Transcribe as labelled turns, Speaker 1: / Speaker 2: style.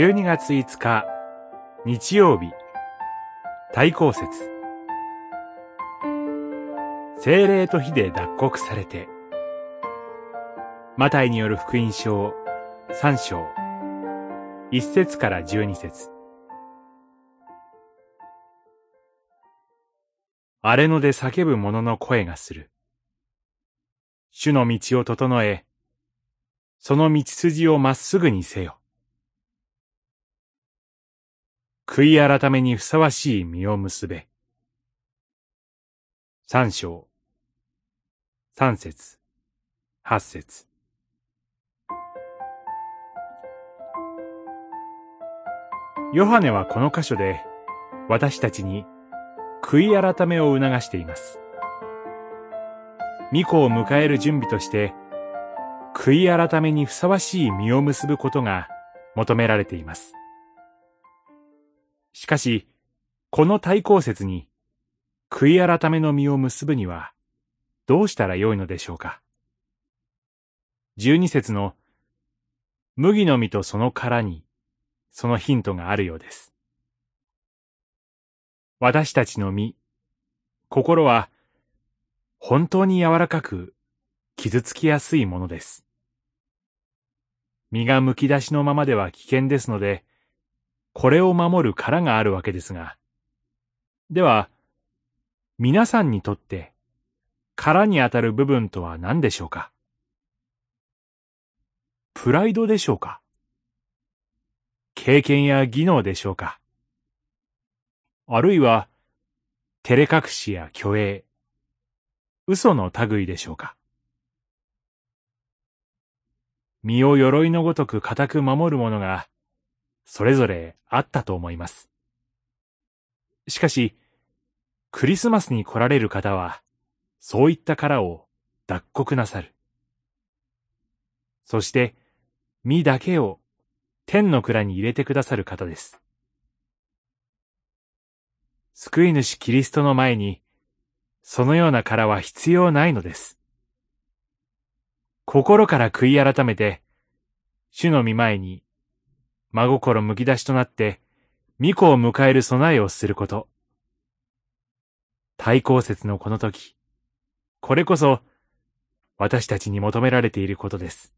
Speaker 1: 12月5日、日曜日、対抗節。精霊と火で脱穀されて、マタイによる福音書3章、1節から12節荒れ野で叫ぶ者の声がする。主の道を整え、その道筋をまっすぐにせよ。悔い改めにふさわしい実を結べ。三章、三節、八節。ヨハネはこの箇所で私たちに悔い改めを促しています。巫女を迎える準備として、悔い改めにふさわしい実を結ぶことが求められています。しかし、この対抗説に、悔い改めの実を結ぶには、どうしたらよいのでしょうか。十二節の、麦の実とその殻に、そのヒントがあるようです。私たちの身、心は、本当に柔らかく、傷つきやすいものです。身が剥き出しのままでは危険ですので、これを守る殻があるわけですが、では、皆さんにとって、殻にあたる部分とは何でしょうか？プライドでしょうか？経験や技能でしょうか？あるいは、照れ隠しや虚栄、嘘の類でしょうか？身を鎧のごとく固く守るものが、それぞれあったと思います。しかし、クリスマスに来られる方は、そういった殻を脱穀なさる。そして、身だけを天の蔵に入れてくださる方です。救い主キリストの前に、そのような殻は必要ないのです。心から悔い改めて、主の御前に、真心むき出しとなって、巫女を迎える備えをすること。対抗節のこの時、これこそ、私たちに求められていることです。